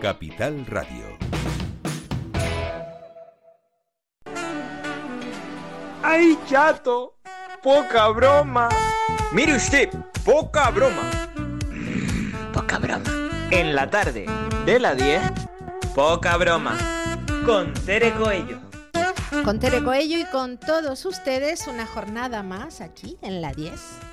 Capital Radio. ¡Ay, chato! ¡Poca broma! Mire usted, poca broma. Poca broma. En la tarde de la 10, poca broma. Con Tere Coello. Con Tere Coello y con todos ustedes, una jornada más aquí en la 10.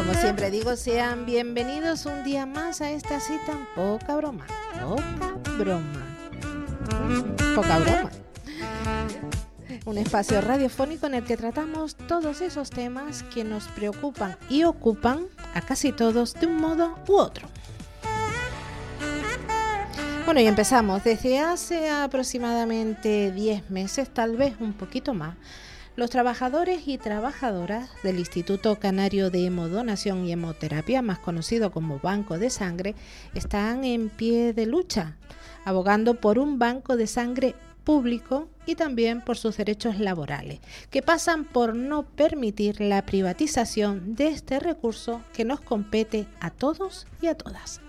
Como siempre digo, sean bienvenidos un día más a esta cita. Poca broma. Poca broma. Poca broma. Un espacio radiofónico en el que tratamos todos esos temas que nos preocupan y ocupan a casi todos de un modo u otro. Bueno, y empezamos. Desde hace aproximadamente 10 meses, tal vez un poquito más, los trabajadores y trabajadoras del Instituto Canario de Hemodonación y Hemoterapia, más conocido como Banco de Sangre, están en pie de lucha, abogando por un banco de sangre público y también por sus derechos laborales, que pasan por no permitir la privatización de este recurso que nos compete a todos y a todas.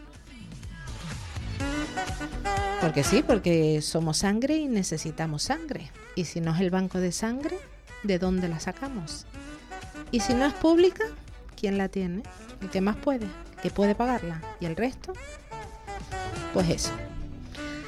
Porque sí, porque somos sangre y necesitamos sangre. Y si no es el banco de sangre, ¿de dónde la sacamos? Y si no es pública, ¿quién la tiene? El que más puede, que puede pagarla. ¿Y el resto? Pues eso.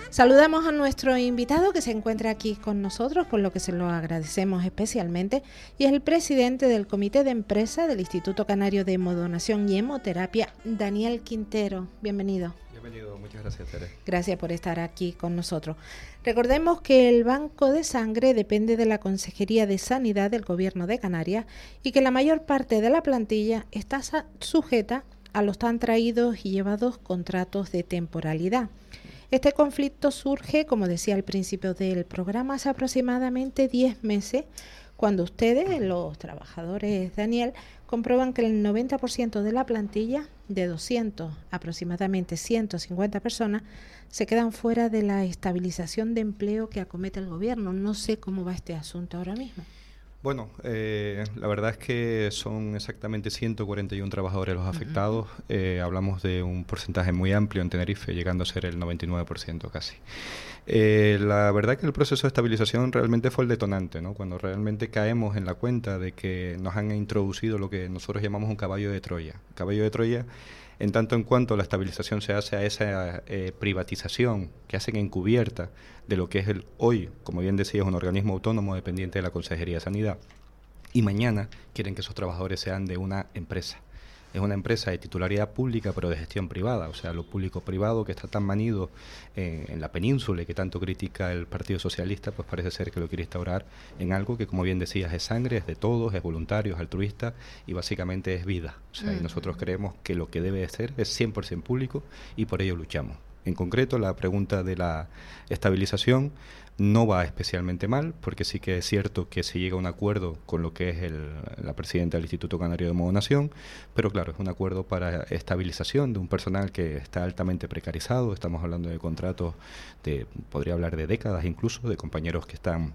Saludamos a nuestro invitado que se encuentra aquí con nosotros, por lo que se lo agradecemos especialmente, y es el presidente del Comité de Empresa del Instituto Canario de Hemodonación y Hemoterapia, Daniel Quintero. Bienvenido. Bienvenido, muchas gracias. Gracias por estar aquí con nosotros. Recordemos que el Banco de Sangre depende de la Consejería de Sanidad del Gobierno de Canarias y que la mayor parte de la plantilla está sujeta a los tan traídos y llevados contratos de temporalidad. Este conflicto surge, como decía al principio del programa, hace aproximadamente 10 meses, cuando ustedes, los trabajadores, Daniel, comprueban que el 90% de la plantilla, de 200, aproximadamente 150 personas, se quedan fuera de la estabilización de empleo que acomete el gobierno. No sé cómo va este asunto ahora mismo. Bueno, eh, la verdad es que son exactamente 141 trabajadores los afectados. eh, hablamos de un porcentaje muy amplio en Tenerife, llegando a ser el 99% casi. Eh, la verdad que el proceso de estabilización realmente fue el detonante, ¿no? Cuando realmente caemos en la cuenta de que nos han introducido lo que nosotros llamamos un caballo de Troya. Caballo de Troya en tanto en cuanto la estabilización se hace a esa eh, privatización que hacen encubierta de lo que es el hoy, como bien decía, un organismo autónomo dependiente de la Consejería de Sanidad, y mañana quieren que esos trabajadores sean de una empresa. Es una empresa de titularidad pública pero de gestión privada, o sea, lo público-privado que está tan manido eh, en la península y que tanto critica el Partido Socialista, pues parece ser que lo quiere instaurar en algo que, como bien decías, es sangre, es de todos, es voluntario, es altruista y básicamente es vida. O sea, y nosotros creemos que lo que debe de ser es 100% público y por ello luchamos. En concreto, la pregunta de la estabilización no va especialmente mal, porque sí que es cierto que se llega a un acuerdo con lo que es el, la presidenta del Instituto Canario de Modonación, pero claro, es un acuerdo para estabilización de un personal que está altamente precarizado, estamos hablando de contratos de, podría hablar de décadas incluso, de compañeros que están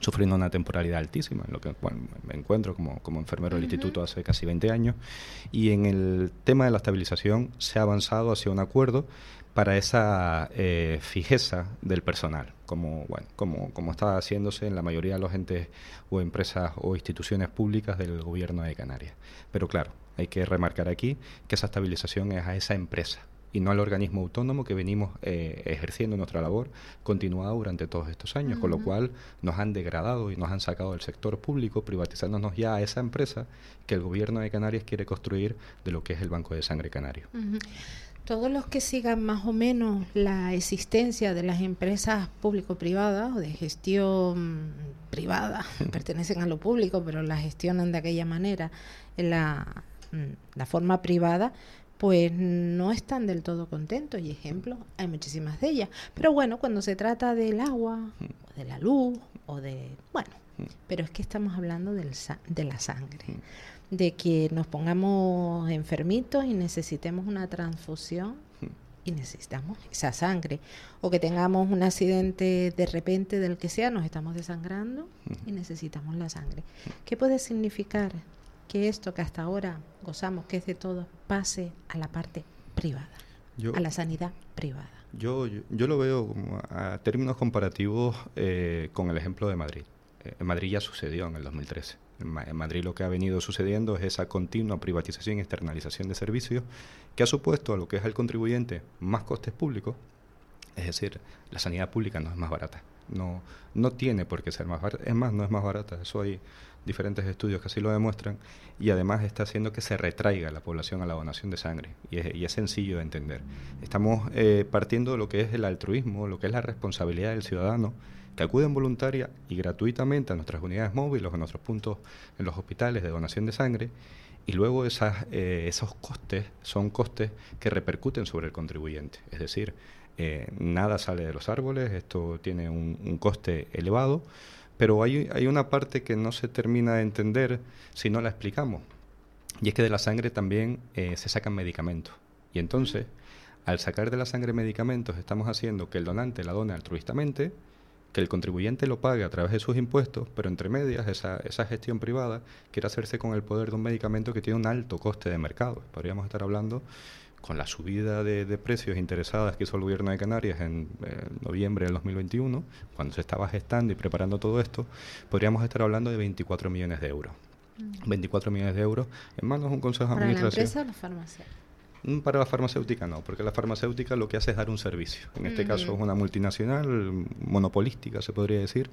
sufriendo una temporalidad altísima, en lo que bueno, me encuentro como, como enfermero del uh -huh. instituto hace casi 20 años, y en el tema de la estabilización se ha avanzado hacia un acuerdo para esa eh, fijeza del personal, como, bueno, como, como está haciéndose en la mayoría de los entes o empresas o instituciones públicas del gobierno de Canarias. Pero claro, hay que remarcar aquí que esa estabilización es a esa empresa, y no al organismo autónomo que venimos eh, ejerciendo nuestra labor continuada durante todos estos años, uh -huh. con lo cual nos han degradado y nos han sacado del sector público, privatizándonos ya a esa empresa que el gobierno de Canarias quiere construir de lo que es el Banco de Sangre Canario. Uh -huh. Todos los que sigan más o menos la existencia de las empresas público-privadas o de gestión privada, pertenecen a lo público, pero la gestionan de aquella manera, en la, la forma privada, pues no están del todo contentos y ejemplos hay muchísimas de ellas. Pero bueno, cuando se trata del agua, o de la luz, o de... bueno, pero es que estamos hablando del, de la sangre, de que nos pongamos enfermitos y necesitemos una transfusión y necesitamos esa sangre, o que tengamos un accidente de repente del que sea, nos estamos desangrando y necesitamos la sangre. ¿Qué puede significar que esto que hasta ahora gozamos, que es de todo, pase a la parte privada? a la sanidad privada. Yo, yo, lo veo a términos comparativos eh, con el ejemplo de Madrid. Eh, en Madrid ya sucedió en el 2013. En, Madrid lo que ha venido sucediendo es esa continua privatización y externalización de servicios que ha supuesto a lo que es el contribuyente más costes públicos. Es decir, la sanidad pública no es más barata. No, no tiene por qué ser más barata. Es más, no es más barata. Eso hay diferentes estudios que así lo demuestran. Y además está haciendo que se retraiga la población a la donación de sangre. Y es, y es sencillo de entender. Estamos eh, partiendo de lo que es el altruismo, lo que es la responsabilidad del ciudadano que acuden voluntaria y gratuitamente a nuestras unidades móviles, a nuestros puntos en los hospitales de donación de sangre, y luego esas, eh, esos costes son costes que repercuten sobre el contribuyente. Es decir, eh, nada sale de los árboles, esto tiene un, coste elevado, pero hay, hay, una parte que no se termina de entender si no la explicamos. Y es que de la sangre también eh, se sacan medicamentos. Y entonces, al sacar de la sangre medicamentos, estamos haciendo que el donante la done altruistamente, que el contribuyente lo pague a través de sus impuestos, pero entre medias esa, esa gestión privada quiere hacerse con el poder de un medicamento que tiene un alto coste de mercado. Podríamos estar hablando con la subida de, precios interesadas que hizo el gobierno de Canarias en eh, noviembre del 2021, cuando se estaba gestando y preparando todo esto, podríamos estar hablando de 24 millones de euros. 24 mm. millones de euros en manos de un consejo de administración. ¿Para la empresa o la farmacia? Para la farmacéutica no, porque la farmacéutica lo que hace es dar un servicio. En este caso es una multinacional, monopolística se podría decir,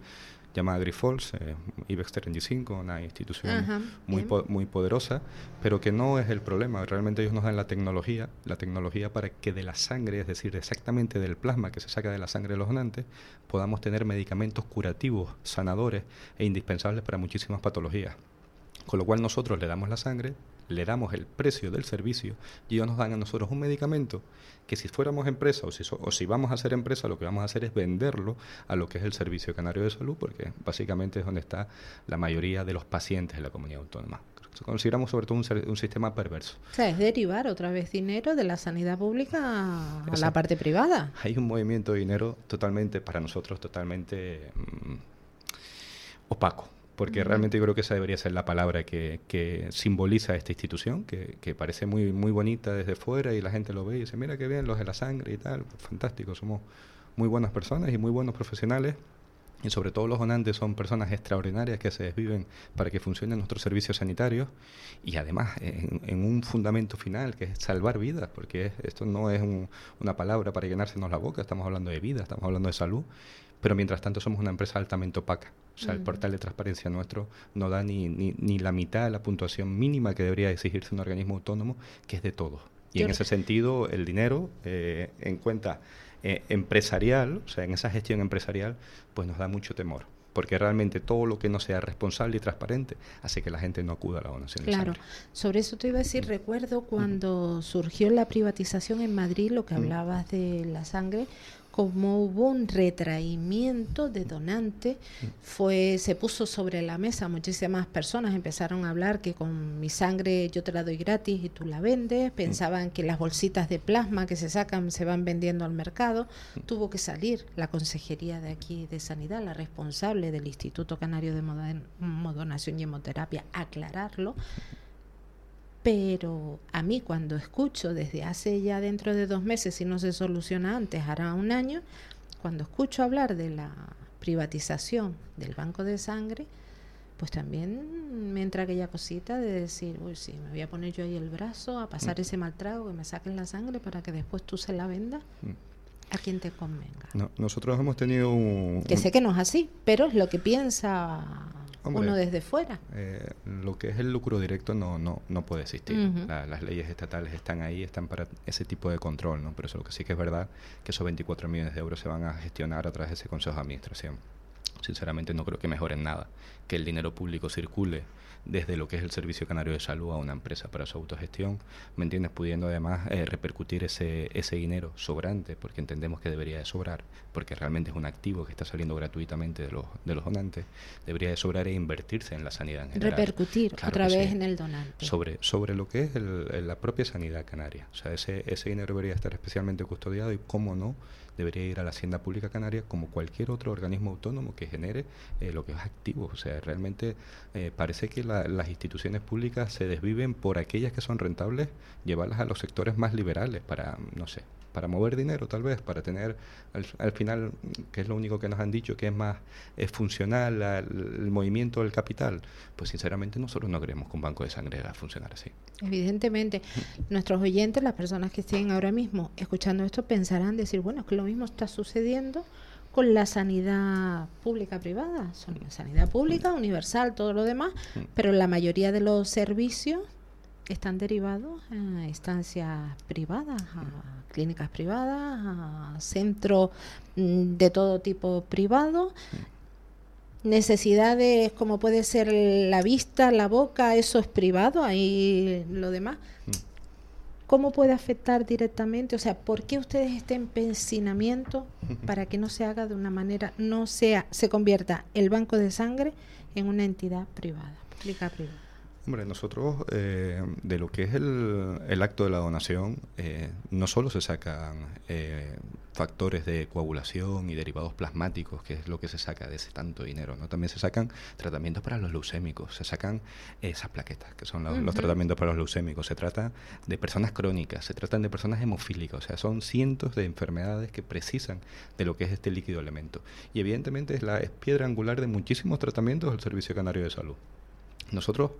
llamada Grifols, eh, IBEX 35, una institución muy, muy poderosa, pero que no es el problema. Realmente ellos nos dan la tecnología, la tecnología para que de la sangre, es decir, exactamente del plasma que se saca de la sangre de los donantes, podamos tener medicamentos curativos, sanadores e indispensables para muchísimas patologías. Con lo cual nosotros le damos la sangre, le damos el precio del servicio y ellos nos dan a nosotros un medicamento que si fuéramos empresa o si, o si vamos a ser empresa, lo que vamos a hacer es venderlo a lo que es el Servicio Canario de Salud, porque básicamente es donde está la mayoría de los pacientes de la comunidad autónoma. Consideramos sobre todo un, sistema perverso. O sea, es derivar otra vez dinero de la sanidad pública a la parte privada. Hay un movimiento de dinero totalmente, para nosotros, totalmente mm, opaco porque realmente yo creo que esa debería ser la palabra que, que simboliza esta institución, que, que, parece muy, muy bonita desde fuera y la gente lo ve y dice, mira qué bien, los de la sangre y tal, fantástico, somos muy buenas personas y muy buenos profesionales. Y sobre todo los donantes son personas extraordinarias que se desviven para que funcionen nuestros servicios sanitarios. Y además en, un fundamento final que es salvar vidas, porque esto no es una palabra para llenársenos la boca, estamos hablando de vida, estamos hablando de salud pero mientras tanto somos una empresa altamente opaca. O sea, el portal de transparencia nuestro no da ni, ni, la mitad de la puntuación mínima que debería exigirse un organismo autónomo, que es de todos. Y en ese sentido, el dinero eh, en cuenta eh, empresarial, o sea, en esa gestión empresarial, pues nos da mucho temor. Porque realmente todo lo que no sea responsable y transparente hace que la gente no acuda a la donación. Claro, sobre eso te iba a decir, recuerdo cuando surgió la privatización en Madrid, lo que hablabas de la sangre, como hubo un retraimiento de donante, fue, se puso sobre la mesa, muchísimas personas empezaron a hablar que con mi sangre yo te la doy gratis y tú la vendes, pensaban que las bolsitas de plasma que se sacan se van vendiendo al mercado, tuvo que salir la consejería de aquí de Sanidad, la responsable del Instituto Canario de Modonación y Hemoterapia, aclararlo pero a mí cuando escucho desde hace ya dentro de dos meses, si no se soluciona antes, hará un año, cuando escucho hablar de la privatización del banco de sangre, pues también me entra aquella cosita de decir, uy, sí, me voy a poner yo ahí el brazo a pasar mm. ese mal trago, que me saquen la sangre para que después tú se la vendas. Mm. A quien te convenga. nosotros hemos tenido un... Que sé que no es así, pero es lo que piensa uno desde fuera. Eh, lo que es el lucro directo no, no, no puede existir. las leyes estatales están ahí, están para ese tipo de control, ¿no? Pero eso lo que sí que es verdad, que esos 24 millones de euros se van a gestionar a través de ese Consejo de Administración. Sinceramente no creo que mejoren nada. Que el dinero público circule desde lo que es el Servicio Canario de Salud a una empresa para su autogestión, ¿me entiendes? Pudiendo además eh, repercutir ese, ese dinero sobrante, porque entendemos que debería de sobrar, porque realmente es un activo que está saliendo gratuitamente de los, de los donantes, debería de sobrar e invertirse en la sanidad en general. Repercutir otra vez en el donante. Sobre, sobre lo que es la propia sanidad canaria. O sea, ese, ese dinero debería estar especialmente custodiado y, cómo no, debería ir a la Hacienda Pública Canaria como cualquier otro organismo autónomo que genere eh, lo que es activo. O sea, realmente eh, parece que las instituciones públicas se desviven por aquellas que son rentables, llevarlas a los sectores más liberales para, no sé, para mover dinero tal vez, para tener al, final, que es lo único que nos han dicho, que es más es funcional el movimiento del capital, pues sinceramente nosotros no creemos que un banco de sangre va a funcionar así. Evidentemente, nuestros oyentes, las personas que estén ahora mismo escuchando esto, pensarán decir, bueno, es que lo mismo está sucediendo con la sanidad pública privada, son sanidad pública, universal, todo lo demás, mm. pero la mayoría de los servicios están derivados a instancias privadas, a clínicas privadas, a centros mm, de todo tipo privados. Necesidades como puede ser la vista, la boca, eso es privado, ahí lo demás. ¿Cómo puede afectar directamente? O sea, ¿por qué ustedes este empecinamiento para que no se haga de una manera, no sea, se convierta el banco de sangre en una entidad privada, pública privada? Hombre, nosotros eh, de lo que es el, acto de la donación, eh, no solo se sacan eh, factores de coagulación y derivados plasmáticos, que es lo que se saca de ese tanto dinero, ¿no? También se sacan tratamientos para los leucémicos, se sacan esas plaquetas, que son los, tratamientos para los leucémicos, se trata de personas crónicas, se tratan de personas hemofílicas, o sea, son cientos de enfermedades que precisan de lo que es este líquido elemento. Y evidentemente es la es piedra angular de muchísimos tratamientos del Servicio Canario de Salud. Nosotros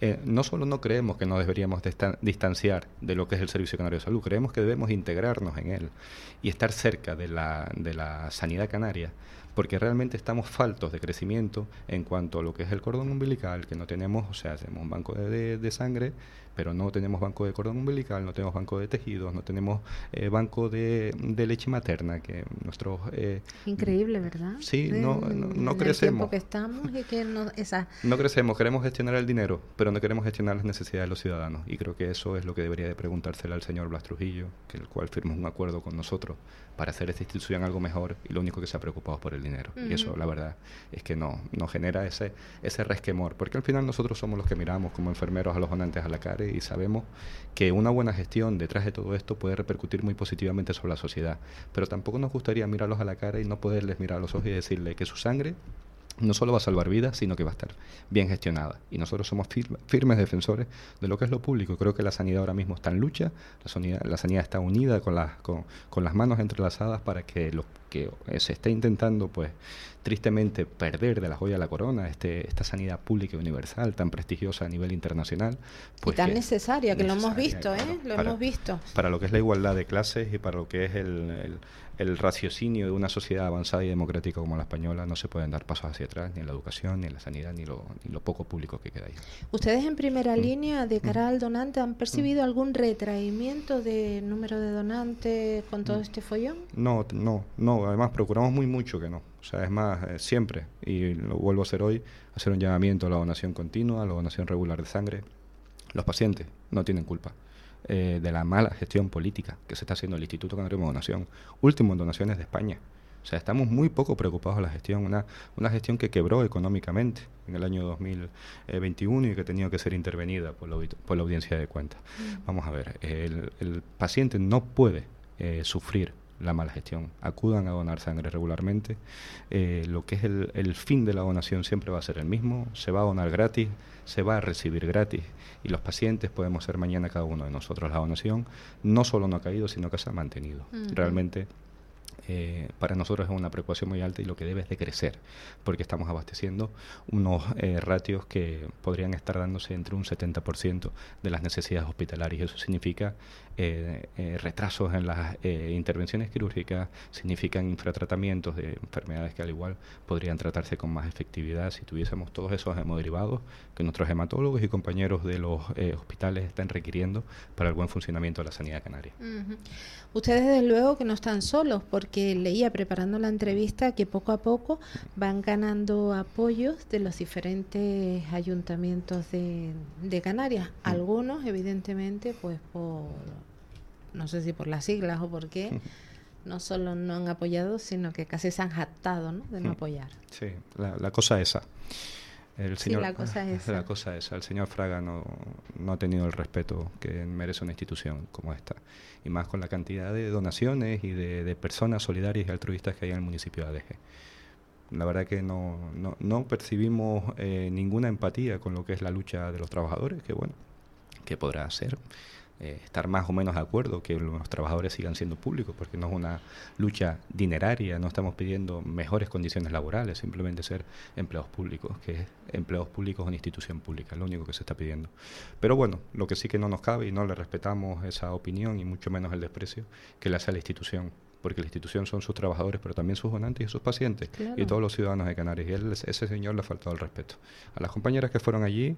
eh, no solo no creemos que nos deberíamos distanciar de lo que es el Servicio Canario de Salud, creemos que debemos integrarnos en él y estar cerca de la, de la sanidad canaria, porque realmente estamos faltos de crecimiento en cuanto a lo que es el cordón umbilical, que no tenemos, o sea, tenemos un banco de sangre pero no tenemos banco de cordón umbilical, no tenemos banco de tejidos, no tenemos eh, banco de, leche materna, que nuestros... Eh, Increíble, ¿verdad? Sí, no, no, crecemos. que estamos y que no, esa... no crecemos, queremos gestionar el dinero, pero no queremos gestionar las necesidades de los ciudadanos. Y creo que eso es lo que debería de preguntárselo al señor Blas Trujillo, que el cual firmó un acuerdo con nosotros para hacer esta institución algo mejor y lo único que se ha preocupado es por el dinero. Y eso, la verdad, es que no, no genera ese, ese resquemor, porque al final nosotros somos los que miramos como enfermeros a los donantes a la cara y sabemos que una buena gestión detrás de todo esto puede repercutir muy positivamente sobre la sociedad. Pero tampoco nos gustaría mirarlos a la cara y no poderles mirar a los ojos y decirle que su sangre no solo va a salvar vidas, sino que va a estar bien gestionada. Y nosotros somos firmes defensores de lo que es lo público. Creo que la sanidad ahora mismo está en lucha, la sanidad, la sanidad está unida con las, con, con, las manos entrelazadas para que lo que se esté intentando, pues, tristemente perder de la joya de la corona, este, esta sanidad pública y universal tan prestigiosa a nivel internacional. Pues y tan necesaria, que lo hemos visto, ¿eh? Lo hemos visto. Para lo que es la igualdad de clases y para lo que es el el raciocinio de una sociedad avanzada y democrática como la española no se pueden dar pasos hacia atrás, ni en la educación, ni en la sanidad, ni lo, ni lo poco público que queda ahí. ¿Ustedes en primera mm. línea, de cara mm. al donante, han percibido mm. algún retraimiento de número de donantes con todo este follón? No, no, no. Además, procuramos muy mucho que no. O sea, es más, eh, siempre, y lo vuelvo a hacer hoy, hacer un llamamiento a la donación continua, a la donación regular de sangre. Los pacientes no tienen culpa. Eh, de la mala gestión política que se está haciendo el Instituto Canario de Donación, último en donaciones de España. O sea, estamos muy poco preocupados de la gestión, una, una gestión que quebró económicamente en el año 2021 y que ha tenido que ser intervenida por la, por la audiencia de cuentas. Mm. Vamos a ver, el, el paciente no puede eh, sufrir la mala gestión. Acudan a donar sangre regularmente. Eh, lo que es el, el, fin de la donación siempre va a ser el mismo. Se va a donar gratis, se va a recibir gratis. Y los pacientes podemos ser mañana cada uno de nosotros. La donación no solo no ha caído, sino que se ha mantenido. Realmente eh, para nosotros es una preocupación muy alta y lo que debe es de crecer, porque estamos abasteciendo unos eh, ratios que podrían estar dándose entre un 70% de las necesidades hospitalarias. Eso significa eh, retrasos en las intervenciones quirúrgicas, significan infratratamientos de enfermedades que al igual podrían tratarse con más efectividad si tuviésemos todos esos hemoderivados que nuestros hematólogos y compañeros de los hospitales están requiriendo para el buen funcionamiento de la sanidad canaria. Ustedes desde luego que no están solos, porque leía preparando la entrevista que poco a poco van ganando apoyos de los diferentes ayuntamientos de, Canarias. Mm. Algunos, evidentemente, pues por, no sé si por las siglas o por qué, no solo no han apoyado, sino que casi se han jactado ¿no? de no apoyar. Sí, la, la cosa esa. El señor, la cosa es La cosa esa. El señor Fraga no, no ha tenido el respeto que merece una institución como esta. Y más con la cantidad de donaciones y de, personas solidarias y altruistas que hay en el municipio de Adeje. La verdad que no, no, percibimos eh, ninguna empatía con lo que es la lucha de los trabajadores, que bueno, que podrá ser. Eh, estar más o menos de acuerdo que los trabajadores sigan siendo públicos, porque no es una lucha dineraria, no estamos pidiendo mejores condiciones laborales, simplemente ser empleados públicos, que es empleados públicos una institución pública, lo único que se está pidiendo. Pero bueno, lo que sí que no nos cabe y no le respetamos esa opinión y mucho menos el desprecio que le hace a la institución porque la institución son sus trabajadores, pero también sus donantes y sus pacientes, y todos los ciudadanos de Canarias. Y él, ese señor le ha faltado el respeto. A las compañeras que fueron allí,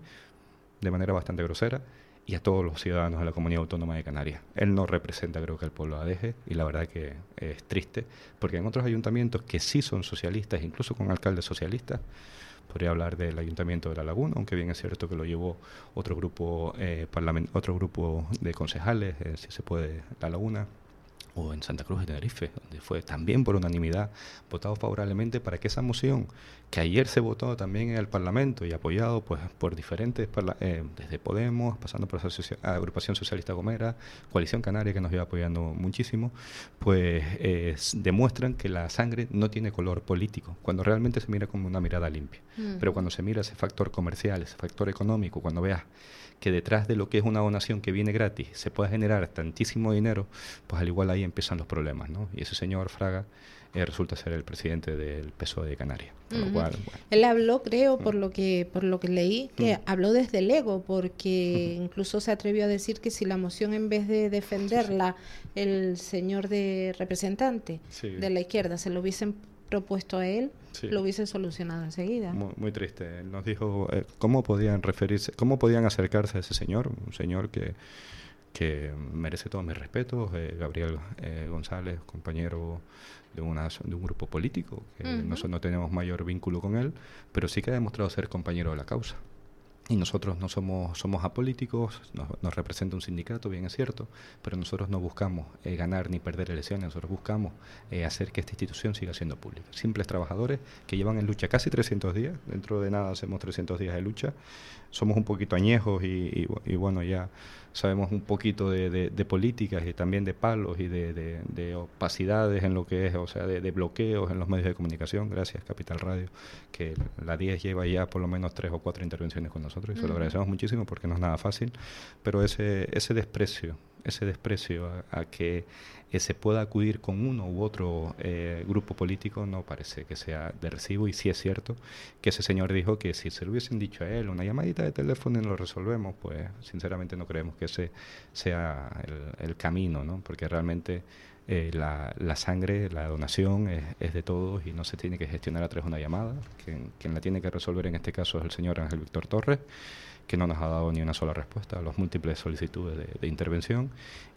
de manera bastante grosera, y a todos los ciudadanos de la comunidad autónoma de Canarias. Él no representa, creo que, el pueblo adeje y la verdad que es triste, porque en otros ayuntamientos que sí son socialistas, incluso con alcaldes socialistas, podría hablar del ayuntamiento de La Laguna, aunque bien es cierto que lo llevó otro grupo, eh, otro grupo de concejales, eh, si se puede, La Laguna, o en Santa Cruz de Tenerife, donde fue también por unanimidad votado favorablemente para que esa moción, que ayer se votó también en el Parlamento y apoyado pues por diferentes, eh, desde Podemos, pasando por la Agrupación Socialista Gomera, Coalición Canaria, que nos iba apoyando muchísimo, pues demuestran que la sangre no tiene color político, cuando realmente se mira como una mirada limpia. Pero cuando se mira ese factor comercial, ese factor económico, cuando veas que detrás de lo que es una donación que viene gratis se pueda generar tantísimo dinero, pues al igual ahí empiezan los problemas, ¿no? Y ese señor Fraga eh, resulta ser el presidente del PSOE de Canarias. Él habló, creo, por mm. lo que por lo que leí, que mm. habló desde el ego, porque incluso se atrevió a decir que si la moción en vez de defenderla el señor de representante de la izquierda se lo hubiesen propuesto a él, lo hubiese solucionado enseguida. Muy, triste. Nos dijo eh, cómo podían referirse, cómo podían acercarse a ese señor, un señor que, que merece todos mis respetos, eh, Gabriel eh, González, compañero de, una, de un grupo político, que nosotros no tenemos mayor vínculo con él, pero sí que ha demostrado ser compañero de la causa y nosotros no somos, somos apolíticos, nos, representa un sindicato, bien es cierto, pero nosotros no buscamos eh, ganar ni perder elecciones, nosotros buscamos eh, hacer que esta institución siga siendo pública. Simples trabajadores que llevan en lucha casi 300 días, dentro de nada hacemos 300 días de lucha, somos un poquito añejos y, bueno, ya sabemos un poquito de, políticas y también de palos y de, opacidades en lo que es, o sea, de, bloqueos en los medios de comunicación. Gracias, Capital Radio, que la 10 lleva ya por lo menos tres o cuatro intervenciones con nosotros y se lo agradecemos muchísimo porque no es nada fácil, pero ese, ese desprecio ese desprecio a, que eh, se pueda acudir con uno u otro eh, grupo político no parece que sea de recibo y sí es cierto que ese señor dijo que si se lo hubiesen dicho a él una llamadita de teléfono y lo resolvemos, pues sinceramente no creemos que ese sea el, camino, ¿no? porque realmente eh, la, la, sangre, la donación es, es, de todos y no se tiene que gestionar a través de una llamada. Quien, quien la tiene que resolver en este caso es el señor Ángel Víctor Torres que no nos ha dado ni una sola respuesta a las múltiples solicitudes de, intervención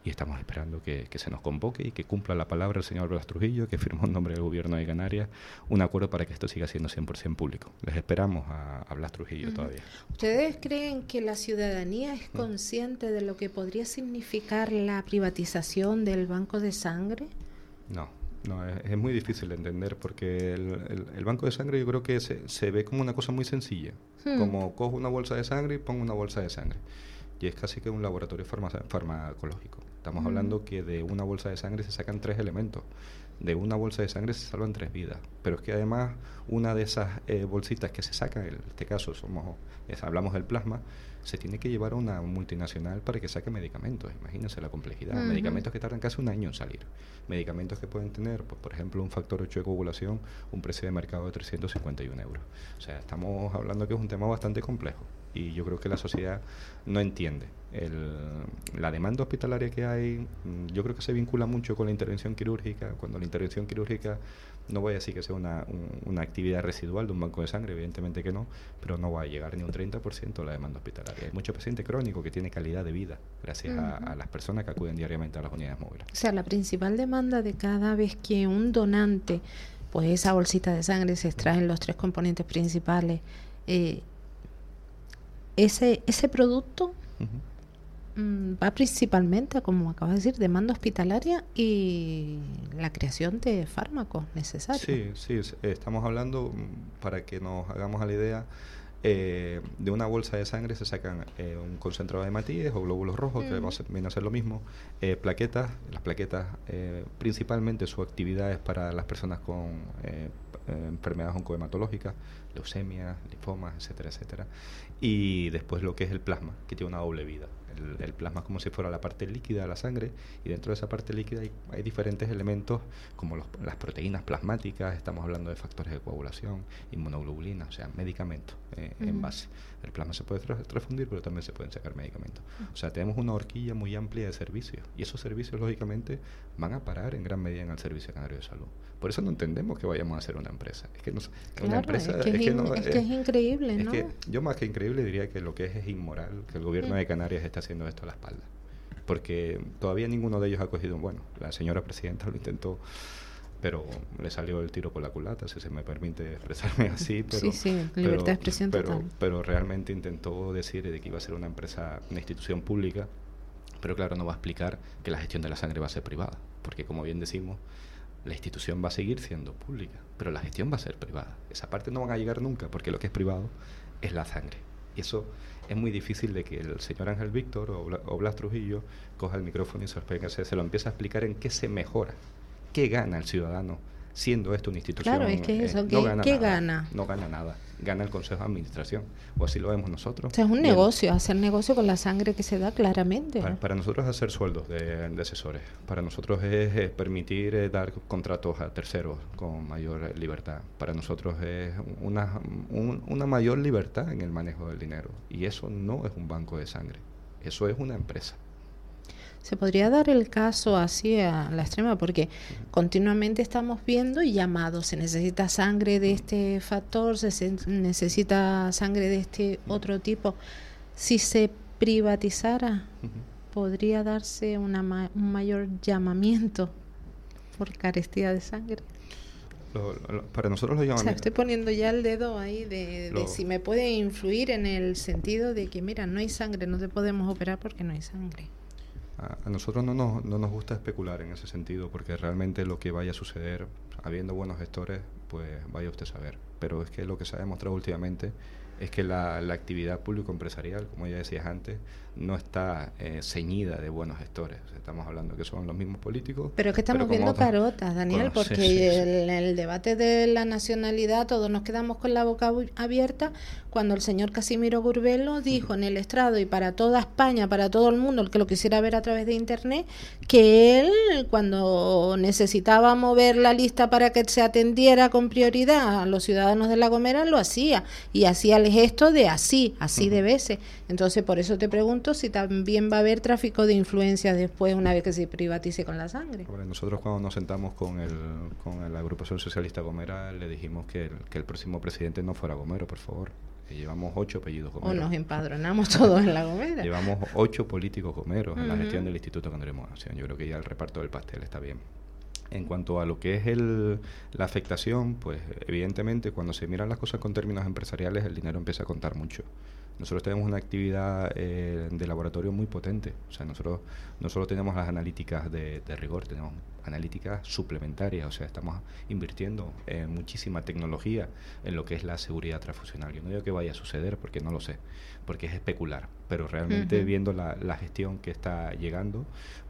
y estamos esperando que, se nos convoque y que cumpla la palabra el señor Blas Trujillo, que firmó en nombre del gobierno de Canarias un acuerdo para que esto siga siendo 100% público. Les esperamos a, Blas Trujillo todavía. ¿Ustedes creen que la ciudadanía es mm. consciente de lo que podría significar la privatización del banco de sangre? No, no, es, muy difícil de entender porque el, banco de sangre yo creo que se, se ve como una cosa muy sencilla. Hmm. Como cojo una bolsa de sangre y pongo una bolsa de sangre. Y es casi que un laboratorio farmacológico. Estamos hmm. hablando que de una bolsa de sangre se sacan tres elementos. De una bolsa de sangre se salvan tres vidas. Pero es que además una de esas eh, bolsitas que se sacan, en este caso somos, hablamos del plasma, se tiene que llevar a una multinacional para que saque medicamentos. Imagínense la complejidad. Medicamentos que tardan casi un año en salir. Medicamentos que pueden tener, pues, por ejemplo, un factor 8 de coagulación, un precio de mercado de 351 euros. O sea, estamos hablando que es un tema bastante complejo y yo creo que la sociedad no entiende. la demanda hospitalaria que hay, mm, yo creo que se vincula mucho con la intervención quirúrgica. Cuando la intervención quirúrgica no voy a decir que sea una, una, actividad residual de un banco de sangre, evidentemente que no, pero no va a llegar ni un 30% a la demanda hospitalaria. Hay mucho paciente crónico que tiene calidad de vida gracias a, las personas que acuden diariamente a las unidades móviles. O sea, la principal demanda de cada vez que un donante, pues esa bolsita de sangre se extraen los tres componentes principales, eh, ese, ese producto Mm, va principalmente, como acabas de decir, demanda hospitalaria y la creación de fármacos necesarios. Sí, sí, estamos hablando, mm, para que nos hagamos a la idea, eh, de una bolsa de sangre se sacan eh, un concentrado de hematíes o glóbulos rojos, que viene a ser lo mismo, eh, plaquetas, las plaquetas principalmente su actividad es para las personas con enfermedades oncohematológicas, leucemia, linfomas, etcétera, etcétera. Y después lo que es el plasma, que tiene una doble vida. El, plasma es como si fuera la parte líquida de la sangre y dentro de esa parte líquida hay, diferentes elementos como las proteínas plasmáticas, estamos hablando de factores de coagulación, inmunoglobulina, o sea, medicamentos eh, en base. El plasma se puede refundir, pero también se pueden sacar medicamentos. O sea, tenemos una horquilla muy amplia de servicios y esos servicios, lógicamente, van a parar en gran medida en el Servicio Canario de Salud. Por eso no entendemos que vayamos a hacer una empresa. Es que una empresa es que es, increíble, ¿no? yo más que increíble diría que lo que es es inmoral que el gobierno de Canarias esté haciendo esto a la espalda. Porque todavía ninguno de ellos ha cogido, bueno, la señora presidenta lo intentó pero le salió el tiro por la culata, si se me permite expresarme así. Pero, sí, sí, libertad de expresión pero, Pero realmente intentó decir de que iba a ser una empresa, una institución pública, pero claro, no va a explicar que la gestión de la sangre va a ser privada, porque como bien decimos, la institución va a seguir siendo pública, pero la gestión va a ser privada. Esa parte no van a llegar nunca, porque lo que es privado es la sangre. Y eso es muy difícil de que el señor Ángel Víctor o, Blas Trujillo coja el micrófono y se, se lo empiece a explicar en qué se mejora, qué gana el ciudadano siendo esto una institución. Claro, es que eh, eso, no gana ¿qué gana? No gana nada gana el Consejo de Administración, o así lo vemos nosotros. O sea, es un negocio, hacer negocio con la sangre que se da claramente. Para, nosotros es hacer sueldos de, asesores, para nosotros es, permitir eh, dar contratos a terceros con mayor libertad, para nosotros es una, una mayor libertad en el manejo del dinero, y eso no es un banco de sangre, eso es una empresa. Se podría dar el caso así a la extrema porque continuamente estamos viendo llamados, se necesita sangre de este factor, se necesita sangre de este otro tipo. Si se privatizara, podría darse una un mayor llamamiento por carestía de sangre. para nosotros lo llamamos. estoy poniendo ya el dedo ahí de, de, si me puede influir en el sentido de que, mira, no hay sangre, no te podemos operar porque no hay sangre. A, nosotros no nos, no nos gusta especular en ese sentido, porque realmente lo que vaya a suceder, habiendo buenos gestores, pues vaya usted a saber. Pero es que lo que se ha demostrado últimamente es que la, la actividad público-empresarial, como ya decías antes, no está eh, ceñida de buenos gestores. estamos hablando que son los mismos políticos. Pero es que estamos viendo carotas, Daniel, porque En el, debate de la nacionalidad todos nos quedamos con la boca abierta cuando el señor Casimiro Burbelo dijo en el estrado y para toda España, para todo el mundo, el que lo quisiera ver a través de Internet, que él cuando necesitaba mover la lista para que se atendiera con prioridad a los ciudadanos de La Gomera, lo hacía. Y hacía el gesto de así, así de veces. Entonces, por eso te pregunto si también va a haber tráfico de influencias después, una vez que se privatice con la sangre. nosotros cuando nos sentamos con, el, con la agrupación socialista Gomera, le dijimos que el, que el próximo presidente no fuera Gomero, por favor. llevamos ocho apellidos gomeros. O nos empadronamos todos en la Gomera. llevamos ocho políticos gomeros en la gestión del Instituto Canario de Yo creo que ya el reparto del pastel está bien. En cuanto a lo que es el, la afectación, pues evidentemente cuando se miran las cosas con términos empresariales el dinero empieza a contar mucho. Nosotros tenemos una actividad eh, de laboratorio muy potente. O sea, nosotros no solo tenemos las analíticas de, rigor, tenemos analíticas suplementarias. O sea, estamos invirtiendo en muchísima tecnología en lo que es la seguridad transfusional. Yo no digo que vaya a suceder porque no lo sé, porque es especular. Pero realmente viendo la, la, gestión que está llegando,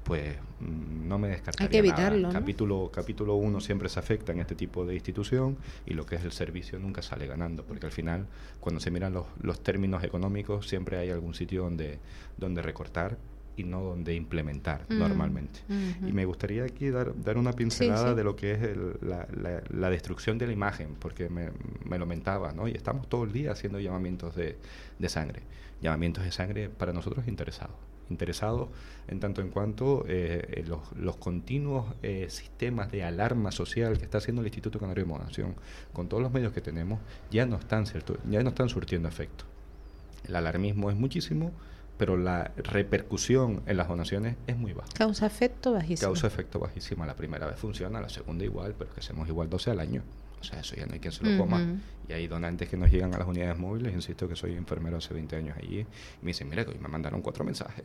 pues mm, no me descartaría Hay que evitarlo, Capítulo capítulo uno siempre se afecta en este tipo de institución y lo que es el servicio nunca sale ganando, porque al final cuando se miran los, los términos económicos siempre hay algún sitio donde donde recortar y no donde implementar mm, normalmente. Y me gustaría aquí dar, dar una pincelada de lo que es la, la, destrucción de la imagen, porque me, me lo mentaba, ¿no? Y estamos todo el día haciendo llamamientos de, de sangre, llamamientos de sangre para nosotros interesados interesados en tanto en cuanto eh, los, los, continuos eh, sistemas de alarma social que está haciendo el Instituto Canario de Monación, con todos los medios que tenemos, ya no están, cierto, ya no están surtiendo efecto. El alarmismo es muchísimo, pero la repercusión en las donaciones es muy baja. Causa efecto bajísimo. Causa efecto bajísimo. La primera vez funciona, la segunda igual, pero que hacemos igual 12 al año. O sea, eso ya no hay quien se lo coma. Y hay donantes que nos llegan a las unidades móviles, insisto que soy enfermero hace 20 años allí, y me dicen, mira, hoy me mandaron cuatro mensajes.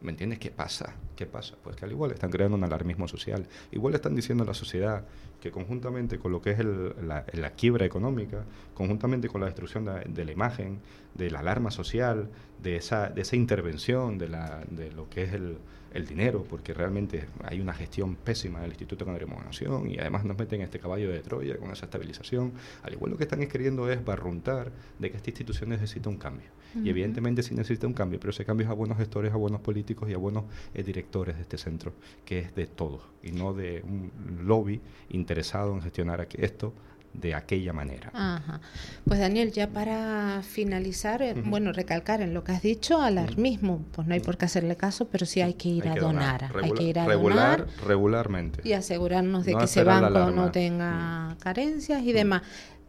¿Me entiendes? ¿Qué pasa? ¿Qué pasa? Pues que al igual están creando un alarmismo social. Igual están diciendo a la sociedad que conjuntamente con lo que es la, quiebra económica, conjuntamente con la destrucción de, la imagen, de la alarma social, de esa, de esa intervención, de, la, de lo que es el, el dinero, porque realmente hay una gestión pésima del Instituto de Nación y además nos meten este caballo de Troya con esa estabilización. Al igual lo que están queriendo es barruntar de que esta institución necesita un cambio. Y evidentemente sí necesita un cambio, pero ese cambio es a buenos gestores, a buenos políticos y a buenos eh, directores de este centro, que es de todos y no de un lobby interesado en gestionar esto de aquella manera. Ajá. Pues Daniel, ya para finalizar, eh, bueno, recalcar en lo que has dicho, alarmismo, pues no hay por qué hacerle caso, pero sí hay que ir a donar, hay que ir a regular, regularmente y asegurarnos de que ese banco no tenga carencias y demás.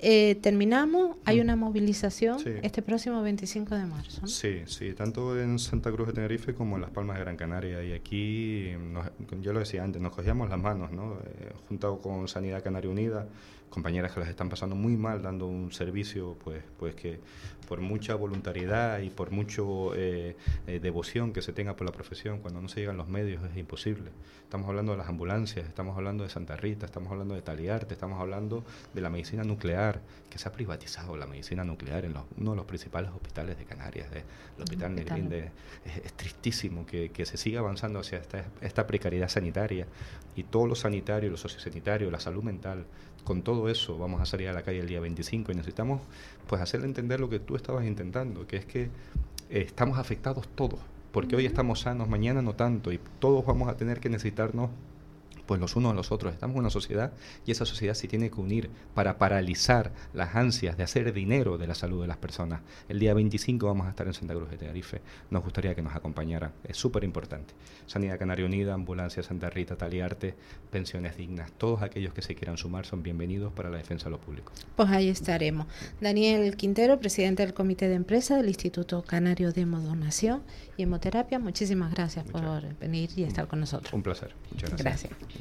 Eh, terminamos, hay una movilización este próximo 25 de marzo. Sí, sí, tanto en Santa Cruz de Tenerife como en Las Palmas de Gran Canaria. Y aquí, yo lo decía antes, nos cogíamos las manos, ¿no? Eh, junto con Sanidad Canaria Unida, compañeras que las están pasando muy mal dando un servicio pues pues que por mucha voluntariedad y por mucho eh, eh, devoción que se tenga por la profesión cuando no se llegan los medios es imposible. Estamos hablando de las ambulancias estamos hablando de Santa Rita estamos hablando de Taliarte estamos hablando de la medicina nuclear que se ha privatizado la medicina nuclear en uno de los principales hospitales de Canarias el hospital Negrín de, es, tristísimo que, que, se siga avanzando hacia esta, esta precariedad sanitaria y todo lo sanitario, lo sociosanitario, la salud mental con todo eso vamos a salir a la calle el día 25 y necesitamos pues hacerle entender lo que tú estabas intentando, que es que eh, estamos afectados todos, porque hoy estamos sanos, mañana no tanto, y todos vamos a tener que necesitarnos pues los unos a los otros. Estamos en una sociedad y esa sociedad se tiene que unir para paralizar las ansias de hacer dinero de la salud de las personas. El día 25 vamos a estar en Santa Cruz de Tenerife. Nos gustaría que nos acompañaran. Es súper importante. Sanidad Canaria Unida, Ambulancia Santa Rita, Taliarte, Pensiones Dignas. Todos aquellos que se quieran sumar son bienvenidos para la defensa de lo público. Pues ahí estaremos. Daniel Quintero, presidente del Comité de Empresa del Instituto Canario de Hemodonación y Hemoterapia, muchísimas gracias por venir y estar con nosotros. Un placer. Muchas gracias. Parece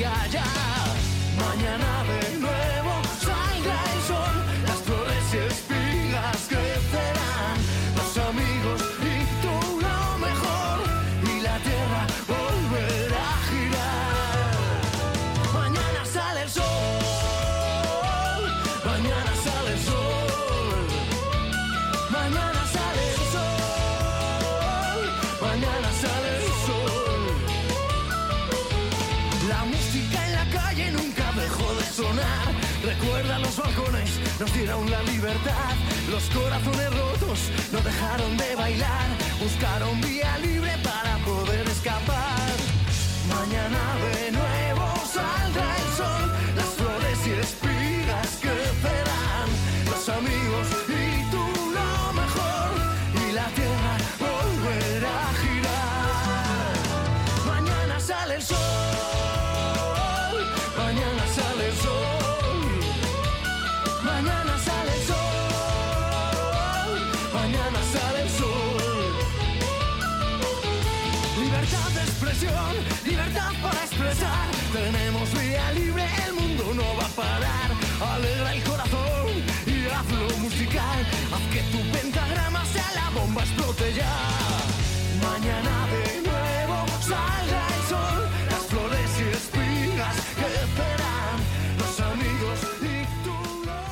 ya. Mañana de nuevo salga el sol, las flores y espigas crecerán, los amigos y tú lo mejor, y la tierra volverá a girar. Mañana sale el sol, mañana sale el sol, mañana Los balcones, nos dieron la libertad. Los corazones rotos no dejaron de bailar. Buscaron vía libre para poder escapar. Mañana de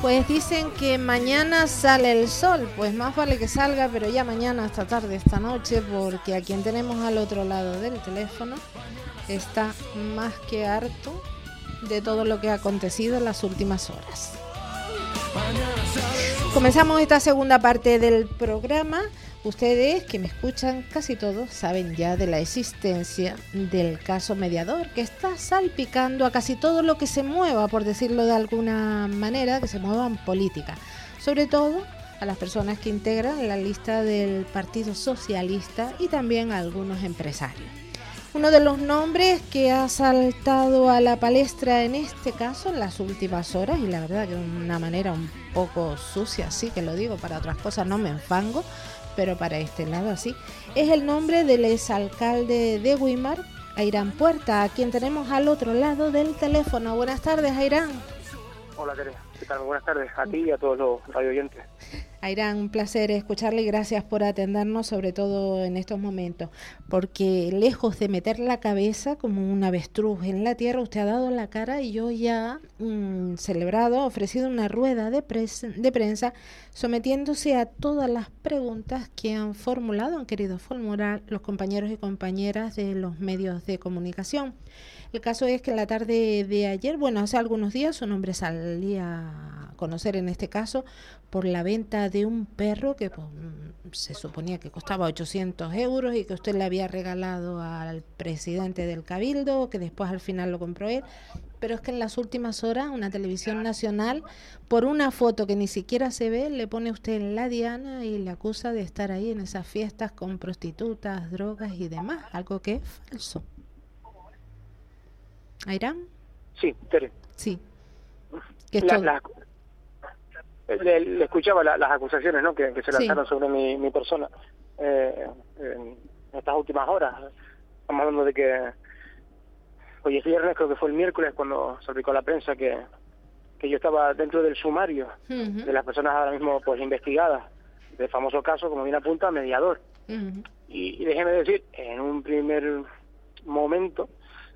Pues dicen que mañana sale el sol, pues más vale que salga, pero ya mañana, esta tarde, esta noche, porque a quien tenemos al otro lado del teléfono está más que harto de todo lo que ha acontecido en las últimas horas. Comenzamos esta segunda parte del programa. Ustedes que me escuchan casi todos saben ya de la existencia del caso mediador que está salpicando a casi todo lo que se mueva, por decirlo de alguna manera, que se mueva en política. Sobre todo a las personas que integran la lista del Partido Socialista y también a algunos empresarios. Uno de los nombres que ha saltado a la palestra en este caso en las últimas horas, y la verdad que de una manera un poco sucia, sí que lo digo, para otras cosas no me enfango, pero para este lado así. Es el nombre del exalcalde de Weimar, Airán Puerta, a quien tenemos al otro lado del teléfono. Buenas tardes, Airán. Hola, ¿qué tal? Buenas tardes a ti y a todos los radio oyentes. Airán, un placer escucharle y gracias por atendernos, sobre todo en estos momentos, porque lejos de meter la cabeza como un avestruz en la tierra, usted ha dado la cara y yo ya mm, celebrado, ofrecido una rueda de, de prensa sometiéndose a todas las preguntas que han formulado, han querido formular los compañeros y compañeras de los medios de comunicación. El caso es que la tarde de ayer, bueno, hace algunos días su nombre salía a conocer en este caso por la venta de un perro que pues, se suponía que costaba 800 euros y que usted le había regalado al presidente del Cabildo, que después al final lo compró él. Pero es que en las últimas horas una televisión nacional, por una foto que ni siquiera se ve, le pone usted en la diana y le acusa de estar ahí en esas fiestas con prostitutas, drogas y demás, algo que es falso. ¿Airán? Sí, Tere. Sí. le, escuchaba las acusaciones ¿no? que, se lanzaron sobre mi, persona eh, en estas últimas horas. Estamos hablando de que hoy es viernes, creo que fue el miércoles cuando se aplicó la prensa que, que yo estaba dentro del sumario de las personas ahora mismo pues investigadas del famoso caso, como bien apunta, mediador. y, y déjeme decir, en un primer momento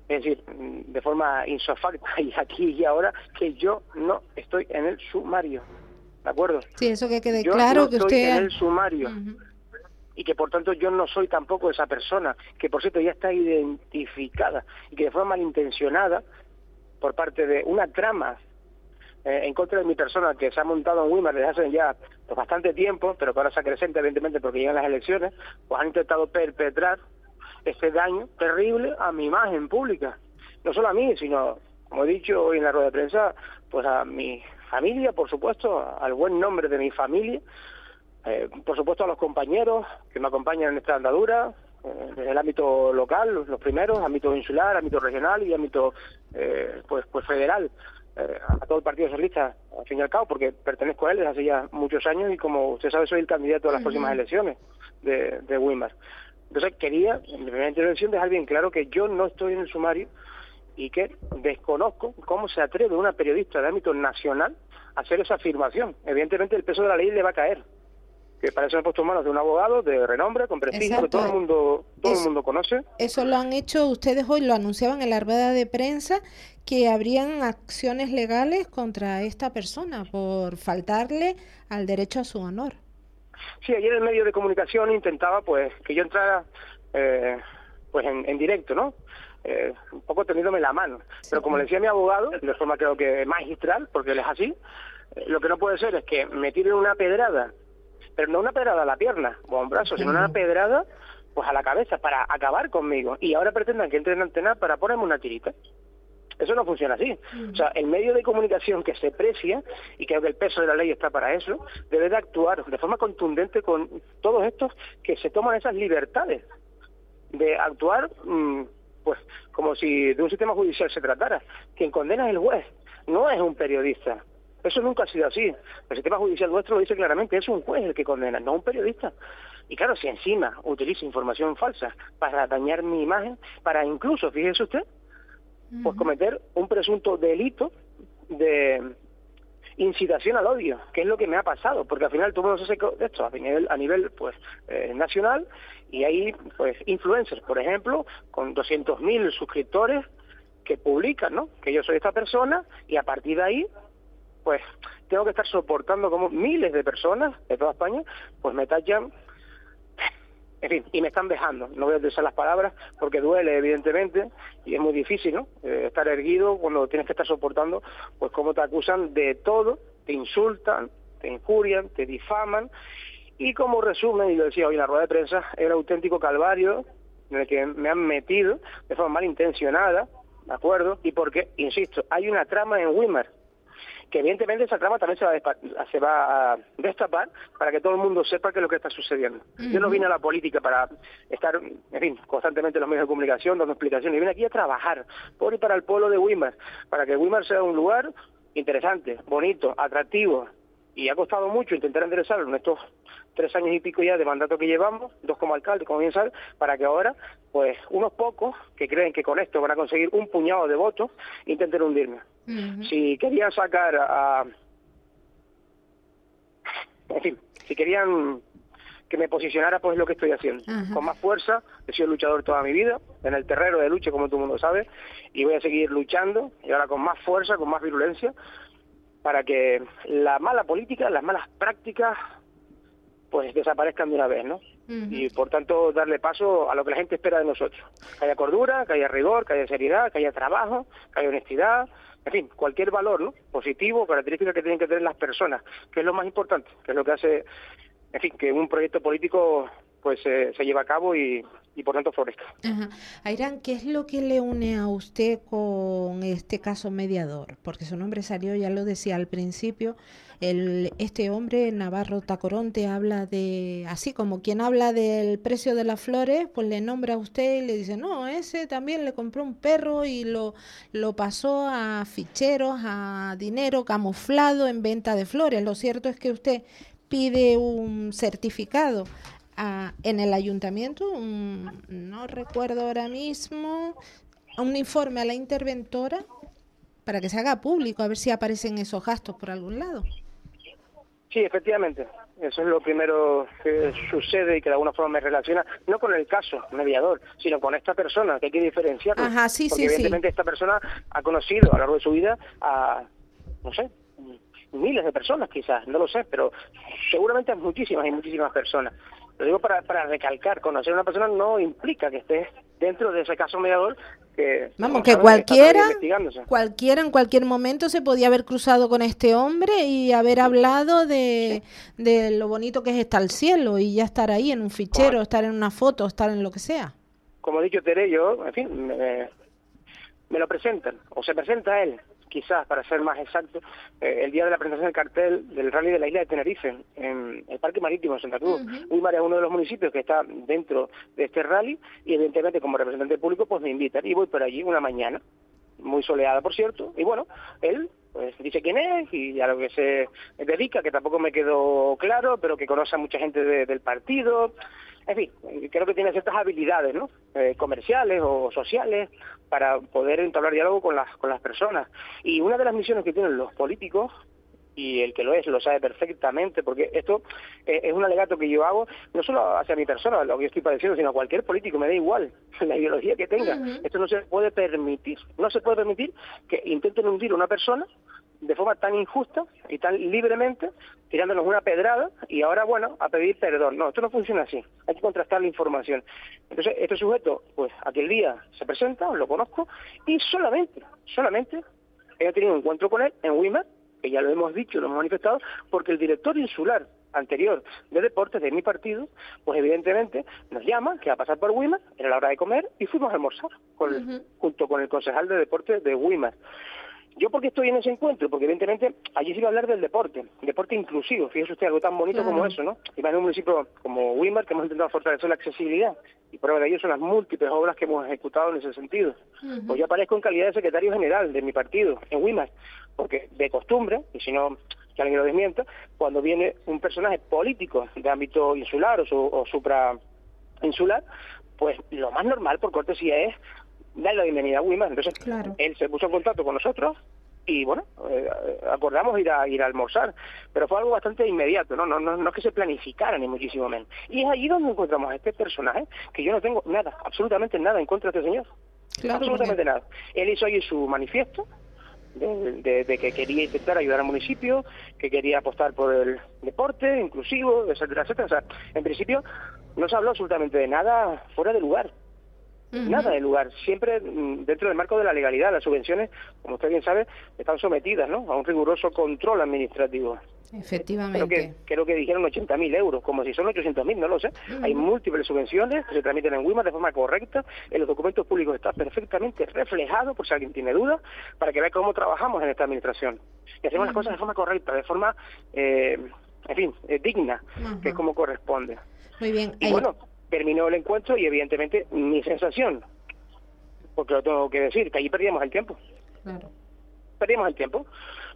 es decir, de forma insofacta y aquí y ahora, que yo no estoy en el sumario. ¿De acuerdo? Sí, eso que quede claro que estoy en el sumario. Y que por tanto yo no soy tampoco esa persona, que por cierto ya está identificada y que de forma malintencionada, por parte de una trama eh, en contra de mi persona que se ha montado en Wimar desde hace ya pues, bastante tiempo, pero que ahora se acrecenta evidentemente porque llegan las elecciones, pues han intentado perpetrar ese daño terrible a mi imagen pública. No solo a mí, sino, como he dicho hoy en la rueda de prensa, pues a mi familia, por supuesto, al buen nombre de mi familia, eh, por supuesto a los compañeros que me acompañan en esta andadura, eh, desde el ámbito local, los primeros, ámbito insular, ámbito regional y ámbito eh, pues, pues federal. a todo el Partido Socialista, al fin y al cabo, porque pertenezco a él desde hace ya muchos años y como usted sabe soy el candidato a las próximas elecciones de, de Wimar. Entonces quería, en mi primera intervención, dejar bien claro que yo no estoy en el sumario y que desconozco cómo se atreve una periodista de ámbito nacional a hacer esa afirmación. Evidentemente el peso de la ley le va a caer. Que para eso he puesto en manos de un abogado de renombre, con prestigio, que todo el mundo, todo el mundo conoce. Eso lo han hecho ustedes hoy, lo anunciaban en la rueda de prensa, que habrían acciones legales contra esta persona por faltarle al derecho a su honor. Sí, ayer el medio de comunicación intentaba pues que yo entrara eh, pues en, directo, ¿no? Eh, un poco teniéndome la mano. Pero como le decía mi abogado, de forma creo que magistral, porque él es así, eh, lo que no puede ser es que me tiren una pedrada, pero no una pedrada a la pierna o a un brazo, sino una pedrada pues a la cabeza para acabar conmigo. Y ahora pretendan que entre en antena para ponerme una tirita. Eso no funciona así. O sea, el medio de comunicación que se precia, y creo que el peso de la ley está para eso, debe de actuar de forma contundente con todos estos que se toman esas libertades de actuar mm, pues como si de un sistema judicial se tratara. Quien condena es el juez, no es un periodista. Eso nunca ha sido así. El sistema judicial nuestro lo dice claramente, es un juez el que condena, no un periodista. Y claro, si encima utiliza información falsa para dañar mi imagen, para incluso, fíjese usted, pues cometer un presunto delito de incitación al odio, que es lo que me ha pasado, porque al final todo mundo se esto a nivel, a nivel pues eh, nacional y hay pues influencers, por ejemplo, con 200.000 suscriptores que publican, ¿no? Que yo soy esta persona y a partir de ahí pues tengo que estar soportando como miles de personas de toda España, pues me tallan en fin, y me están dejando. No voy a utilizar las palabras porque duele, evidentemente, y es muy difícil, ¿no? Eh, estar erguido cuando tienes que estar soportando, pues cómo te acusan de todo, te insultan, te injurian, te difaman, y como resumen, y lo decía hoy en la rueda de prensa, era auténtico calvario en el que me han metido de forma malintencionada, ¿de acuerdo? Y porque, insisto, hay una trama en Wimmer que evidentemente esa trama también se va, a se va a destapar para que todo el mundo sepa qué es lo que está sucediendo. Yo no vine a la política para estar, en fin, constantemente en los medios de comunicación dando explicaciones. Yo vine aquí a trabajar por y para el pueblo de Wimar, para que Wimar sea un lugar interesante, bonito, atractivo, y ha costado mucho intentar enderezarlo en estos tres años y pico ya de mandato que llevamos, dos como alcalde, como bien sabe, para que ahora, pues unos pocos que creen que con esto van a conseguir un puñado de votos, intenten hundirme. Si querían sacar a... En fin, si querían que me posicionara, pues lo que estoy haciendo. Con más fuerza, he sido luchador toda mi vida, en el terreno de lucha, como todo el mundo sabe, y voy a seguir luchando, y ahora con más fuerza, con más virulencia, para que la mala política, las malas prácticas, pues desaparezcan de una vez, ¿no? Y por tanto darle paso a lo que la gente espera de nosotros. Que haya cordura, que haya rigor, que haya seriedad, que haya trabajo, que haya honestidad, en fin, cualquier valor ¿no? positivo, característica que tienen que tener las personas, que es lo más importante, que es lo que hace, en fin, que un proyecto político pues se lleve a cabo y, y por tanto florezca. Ajá. Ayrán, ¿qué es lo que le une a usted con este caso mediador? Porque su nombre salió, ya lo decía al principio, el, este hombre, Navarro Tacoronte, habla de, así como quien habla del precio de las flores, pues le nombra a usted y le dice, no, ese también le compró un perro y lo, lo pasó a ficheros, a dinero camuflado en venta de flores. Lo cierto es que usted pide un certificado en el ayuntamiento, no recuerdo ahora mismo, un informe a la interventora para que se haga público, a ver si aparecen esos gastos por algún lado. Sí, efectivamente. Eso es lo primero que sucede y que de alguna forma me relaciona, no con el caso mediador, sino con esta persona, que hay que diferenciar. Ajá, sí, porque sí, evidentemente esta persona ha conocido a lo largo de su vida a, no sé, miles de personas quizás, no lo sé, pero seguramente a muchísimas y muchísimas personas. Lo digo para, para recalcar, conocer a una persona no implica que esté dentro de ese caso mediador que vamos que cualquiera cualquiera en cualquier momento se podía haber cruzado con este hombre y haber hablado de, de lo bonito que es estar al cielo y ya estar ahí en un fichero estar en una foto estar en lo que sea. Como he dicho Tere yo en fin me, me lo presentan o se presenta él quizás, para ser más exacto, eh, el día de la presentación del cartel del rally de la isla de Tenerife, en el Parque Marítimo de Santa Cruz. Uh es uno de los municipios que está dentro de este rally y evidentemente como representante público pues me invitan y voy por allí una mañana, muy soleada por cierto, y bueno, él pues dice quién es y a lo que se dedica, que tampoco me quedó claro, pero que conoce a mucha gente del partido, en fin, creo que tiene ciertas habilidades, ¿no? Eh, comerciales o sociales para poder entablar diálogo con las, con las personas. Y una de las misiones que tienen los políticos y el que lo es lo sabe perfectamente, porque esto eh, es un alegato que yo hago no solo hacia mi persona, lo que yo estoy padeciendo, sino a cualquier político, me da igual la ideología que tenga. Esto no se puede permitir, no se puede permitir que intenten hundir a una persona de forma tan injusta y tan libremente, tirándonos una pedrada y ahora, bueno, a pedir perdón. No, esto no funciona así. Hay que contrastar la información. Entonces, este sujeto, pues aquel día se presenta, lo conozco, y solamente, solamente he tenido un encuentro con él en Wimar, que ya lo hemos dicho, lo hemos manifestado, porque el director insular anterior de deportes de mi partido, pues evidentemente nos llama, que va a pasar por Wimar, era la hora de comer, y fuimos a almorzar junto con el concejal de deportes de Wimar. ¿Yo por qué estoy en ese encuentro? Porque evidentemente allí se iba a hablar del deporte, deporte inclusivo, fíjese usted, algo tan bonito como eso, ¿no? Y en un municipio como Wimar que hemos intentado fortalecer la accesibilidad, y prueba de ello son las múltiples obras que hemos ejecutado en ese sentido. Pues yo aparezco en calidad de secretario general de mi partido, en Wimar, porque de costumbre, y si no que alguien lo desmienta, cuando viene un personaje político de ámbito insular o, o supra insular, pues lo más normal por cortesía es darle la bienvenida a Wimar. Entonces, él se puso en contacto con nosotros y bueno, eh, acordamos ir a ir a almorzar, pero fue algo bastante inmediato, ¿no? No, no, no es que se planificara ni muchísimo menos. Y es allí donde encontramos a este personaje, que yo no tengo nada, absolutamente nada en contra de este señor. absolutamente nada. Él hizo allí su manifiesto de, de, que quería intentar ayudar al municipio, que quería apostar por el deporte inclusivo, etcétera, etcétera. O sea, en principio no se habló absolutamente de nada fuera de lugar nada de lugar. Siempre mm, dentro del marco de la legalidad, las subvenciones, como usted bien sabe, están sometidas ¿no? a un riguroso control administrativo. Efectivamente. Creo que, creo que dijeron 80.000 euros, como si son 800.000, no lo sé. Hay múltiples subvenciones que se tramiten en WIMA de forma correcta. En los documentos públicos está perfectamente reflejado, por si alguien tiene dudas, para que vea cómo trabajamos en esta administración. Y hacemos las cosas de forma correcta, de forma, eh, en fin, eh, digna, que es como corresponde. Muy bien. Y bueno, terminó el encuentro y evidentemente mi sensación, porque lo tengo que decir, que allí perdíamos el tiempo. Perdimos el tiempo.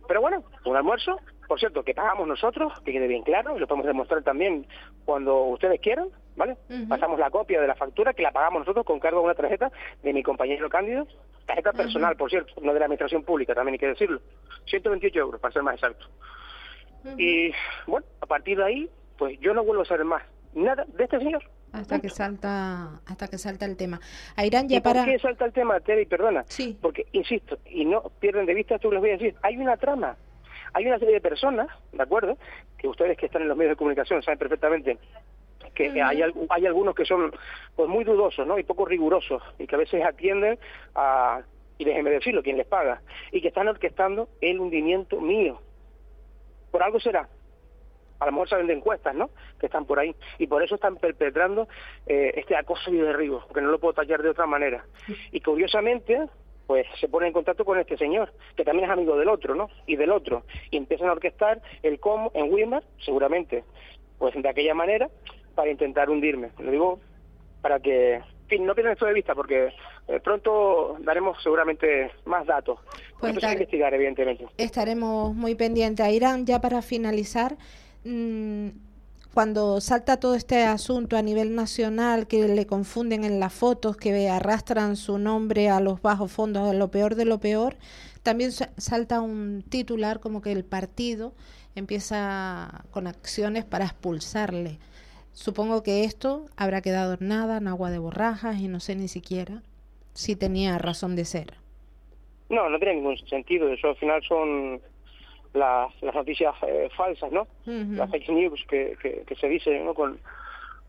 Pero bueno, un almuerzo, por cierto, que pagamos nosotros, que quede bien claro, y lo podemos demostrar también cuando ustedes quieran, ¿vale? Pasamos la copia de la factura que la pagamos nosotros con cargo a una tarjeta de mi compañero Cándido, tarjeta personal, por cierto, no de la administración pública, también hay que decirlo. 128 euros, para ser más exacto. Y bueno, a partir de ahí, pues yo no vuelvo a saber más nada de este señor. Hasta que salta hasta que salta el tema. Airán, ya ¿Y para... ¿Por qué salta el tema, Terry? Perdona. Sí. Porque, insisto, y no pierden de vista, esto les voy a decir, hay una trama. Hay una serie de personas, ¿de acuerdo? Que ustedes que están en los medios de comunicación saben perfectamente que hay, al- hay algunos que son pues muy dudosos, ¿no? Y poco rigurosos y que a veces atienden a y déjenme decirlo, quien les paga y que están orquestando el hundimiento mío. Por algo será. A lo mejor saben de encuestas, ¿no? Que están por ahí. Y por eso están perpetrando eh, este acoso y derribo, porque no lo puedo tallar de otra manera. Y curiosamente, pues se pone en contacto con este señor, que también es amigo del otro, ¿no? Y del otro. Y empiezan a orquestar el cómo en Weimar, seguramente, pues de aquella manera, para intentar hundirme. Lo digo para que, en fin, no pierdan esto de vista, porque eh, pronto daremos seguramente más datos. Pues a investigar, evidentemente. Estaremos muy pendientes. Airán, ya para finalizar, mm, cuando salta todo este asunto a nivel nacional, que le confunden en las fotos, que arrastran su nombre a los bajos fondos, a lo peor de lo peor, también sa- salta un titular como que el partido empieza con acciones para expulsarle. Supongo que esto habrá quedado nada, en agua de borrajas, y no sé ni siquiera si tenía razón de ser. No, no tiene ningún sentido. Eso al final son las, las noticias eh, falsas, ¿no? Ujú. Las fake news que, que, que se dice ¿no? con,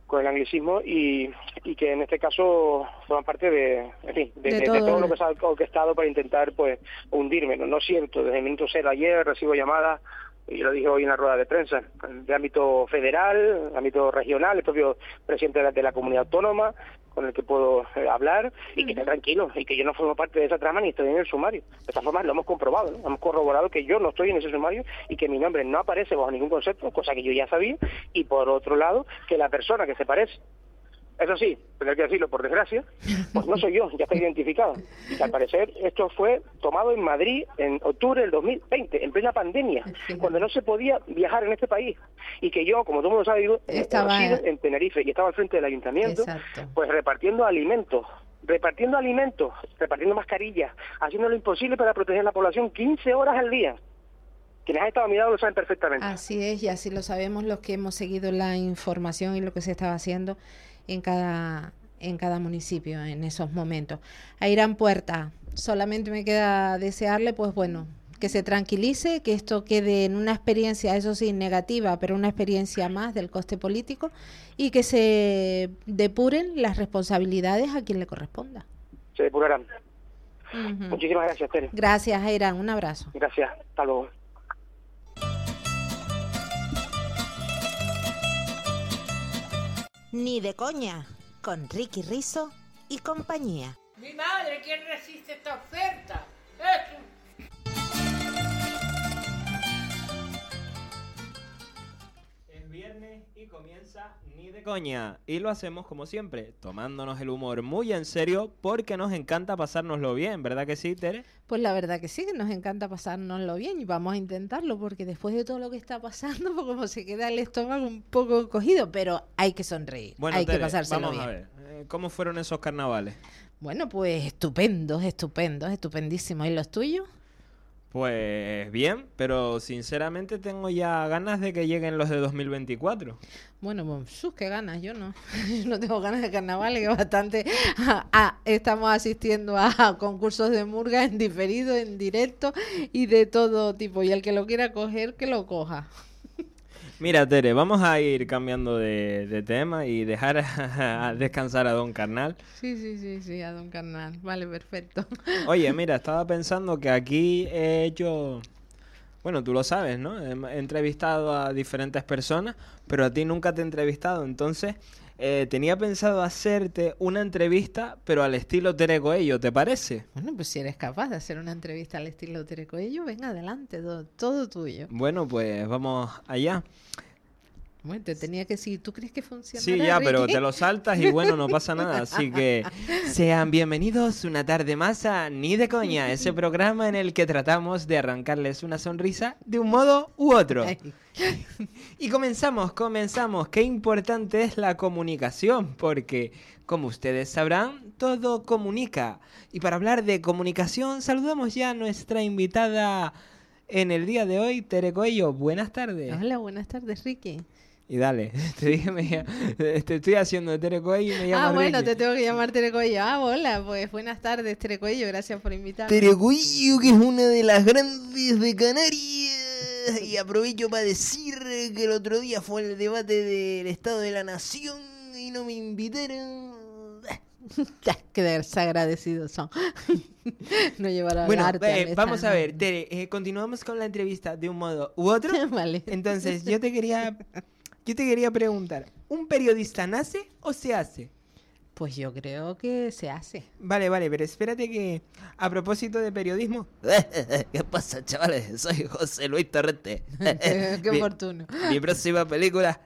con el anglicismo y, y que en este caso forman parte de, en fin, de, De de- de todo lo que se ha orquestado para intentar pues hundirme. No, no es cierto. Desde el minuto cero ayer recibo llamadas y lo dije hoy en la rueda de prensa, de ámbito federal, ámbito regional, el propio presidente de la, de la comunidad autónoma, con el que puedo eh, hablar, y que esté tranquilo, y que yo no formo parte de esa trama ni estoy en el sumario. De esta forma lo hemos comprobado, ¿no? hemos corroborado que yo no estoy en ese sumario y que mi nombre no aparece bajo ningún concepto, cosa que yo ya sabía, y por otro lado, que la persona que se parece eso sí, tener que decirlo por desgracia, pues no soy yo, ya está identificado. Y al parecer esto fue tomado en Madrid en octubre del 2020, en plena pandemia, cuando no se podía viajar en este país. Y que yo, como todo el mundo sabe, vivo Estaba- en Tenerife y estaba al frente del ayuntamiento, Exacto. pues repartiendo alimentos, repartiendo alimentos, repartiendo mascarillas, haciendo lo imposible para proteger a la población 15 horas al día. Quienes han estado a mi lado lo saben perfectamente. Así es, y así lo sabemos los que hemos seguido la información y lo que se estaba haciendo en cada, en cada municipio en esos momentos. A Irán Puerta, solamente me queda desearle, pues bueno, que se tranquilice, que esto quede en una experiencia, eso sí, negativa, pero una experiencia más del coste político y que se depuren las responsabilidades a quien le corresponda. Se depurarán. Muchísimas gracias, Tere. Gracias, Irán, un abrazo. Gracias. Hasta luego. Ni de coña, con Ricky Rizo y compañía. Mi madre, ¿quién resiste esta oferta? Es viernes y comienza De Coña. Y lo hacemos como siempre, tomándonos el humor muy en serio porque nos encanta pasárnoslo bien, ¿verdad que sí, Tere? Pues la verdad que sí, que nos encanta pasárnoslo bien y vamos a intentarlo porque después de todo lo que está pasando, pues como se queda el estómago un poco cogido, pero hay que sonreír, Bueno, hay Tere, que pasárselo vamos bien. a ver, eh, ¿cómo fueron esos carnavales? Bueno, pues estupendos, estupendos, estupendísimos. ¿Y los tuyos? Pues bien, pero sinceramente tengo ya ganas de que lleguen los de 2024. Bueno, pues sus, qué ganas, yo no. Yo no tengo ganas de carnavales, que bastante estamos asistiendo a concursos de murga en diferido, en directo y de todo tipo. Y el que lo quiera coger, que lo coja. Mira, Tere, vamos a ir cambiando de, de tema y dejar a descansar a Don Carnal. Sí, sí, sí, sí, a Don Carnal. Vale, perfecto. Oye, mira, estaba pensando que aquí he hecho... Bueno, tú lo sabes, ¿no? He entrevistado a diferentes personas, pero a ti nunca te he entrevistado. Entonces, eh, tenía pensado hacerte una entrevista, pero al estilo Tere Coello, ¿te parece? Bueno, pues si eres capaz de hacer una entrevista al estilo Tere Coello, venga adelante, todo, todo tuyo. Bueno, pues vamos allá. Bueno, te tenía que decir, ¿tú crees que funciona? Sí, ya, pero te lo saltas y bueno, no pasa nada. Así que sean bienvenidos una tarde más a Ni de Coña, ese programa en el que tratamos de arrancarles una sonrisa de un modo u otro. Y comenzamos, comenzamos. Qué importante es la comunicación, porque como ustedes sabrán, todo comunica. Y para hablar de comunicación, saludamos ya a nuestra invitada en el día de hoy, Tere Coello. Buenas tardes. Hola, buenas tardes, Ricky. Y dale, te dije, me, te estoy haciendo de Tere Coello y me llamas Ah, bueno, Ricky. te tengo que llamar Tere Cuello. Ah, hola, pues buenas tardes, Tere Cuello, gracias por invitarme. Terecuillo, que es una de las grandes de Canarias. Y aprovecho para decir que el otro día fue el debate del Estado de la Nación y no me invitaron. Qué desagradecidos son. no llevar a Bueno, hablarte a eh, vamos a ver, Tere, eh, continuamos con la entrevista de un modo u otro. Vale. Entonces, yo te quería, yo te quería preguntar, ¿un periodista nace o se hace? Pues yo creo que se hace. Vale, vale, pero espérate que a propósito de periodismo, ¿Qué pasa, chavales? Soy José Luis Torrente. Qué Mi- oportuno. Mi próxima película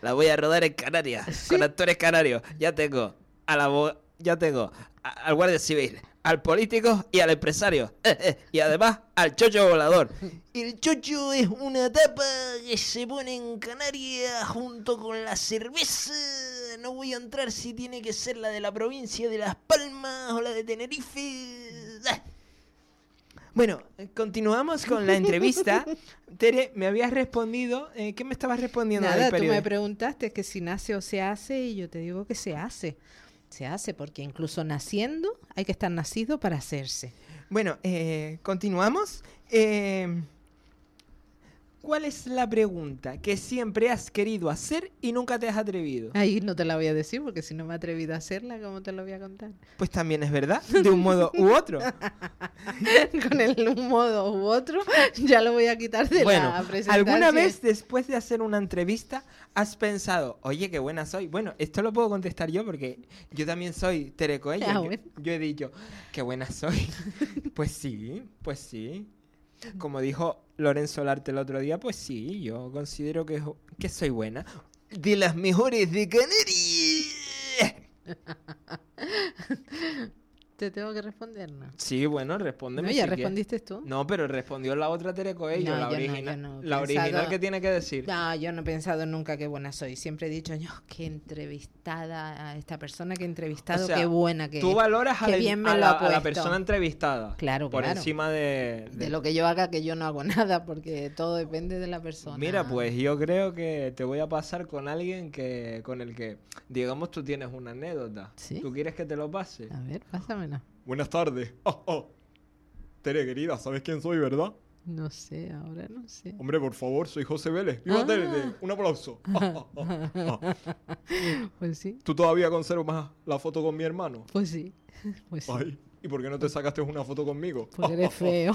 la voy a rodar en Canarias, con actores canarios. Ya tengo a la ya tengo a- al guardia civil, al político y al empresario. y además al chocho volador. El chocho es una tapa que se pone en Canarias junto con la cerveza. No voy a entrar si tiene que ser la de la provincia de Las Palmas o la de Tenerife. Ah, Bueno, continuamos con la entrevista. Tere, me habías respondido, eh, ¿qué me estabas respondiendo del Nada, tú me preguntaste que si nace o se hace y yo te digo que se hace. Se hace porque incluso naciendo hay que estar nacido para hacerse. Bueno, eh, continuamos. Eh, ¿Cuál es la pregunta que siempre has querido hacer y nunca te has atrevido? Ahí no te la voy a decir porque si no me he atrevido a hacerla, ¿cómo te lo voy a contar? Pues también es verdad, de un modo u otro. Con el un modo u otro ya lo voy a quitar de Bueno, la presentación. ¿alguna vez después de hacer una entrevista has pensado, oye, qué buena soy? Bueno, esto lo puedo contestar yo porque yo también soy Tere Coello. Ah, Yo- bueno. Yo he dicho, qué buena soy. pues sí, pues sí. Como dijo Lorenzo Larte el otro día, pues sí, yo considero que, que soy buena. De las mejores de Canarias. Te tengo que responder, ¿no? Sí, bueno, respóndeme. No, ya respondiste tú. No, pero respondió la otra Tere Coello, No, la, original, no la original que tiene que decir. No, yo no he pensado nunca qué buena soy. Siempre he dicho, yo, qué entrevistada a esta persona que he entrevistado, O sea, qué buena que Tú valoras a, bien me a la- a persona entrevistada. Claro, Por claro. encima de, De lo que yo haga, que yo no hago nada, porque todo depende de la persona. Mira, pues yo creo que te voy a pasar con alguien que con el que, digamos, tú tienes una anécdota. ¿Sí? ¿Tú quieres que te lo pase? A ver, Buenas tardes. Oh, oh. Tere, querida, ¿sabes quién soy, verdad? No sé, ahora no sé. Hombre, por favor, soy José Vélez. ¡Viva Ah. Tere! Un aplauso. Oh, oh, oh, oh. Pues sí, ¿Tú todavía conservas la foto con mi hermano? pues sí. Pues sí. Ay, ¿y por qué no te sacaste una foto conmigo? Porque eres feo.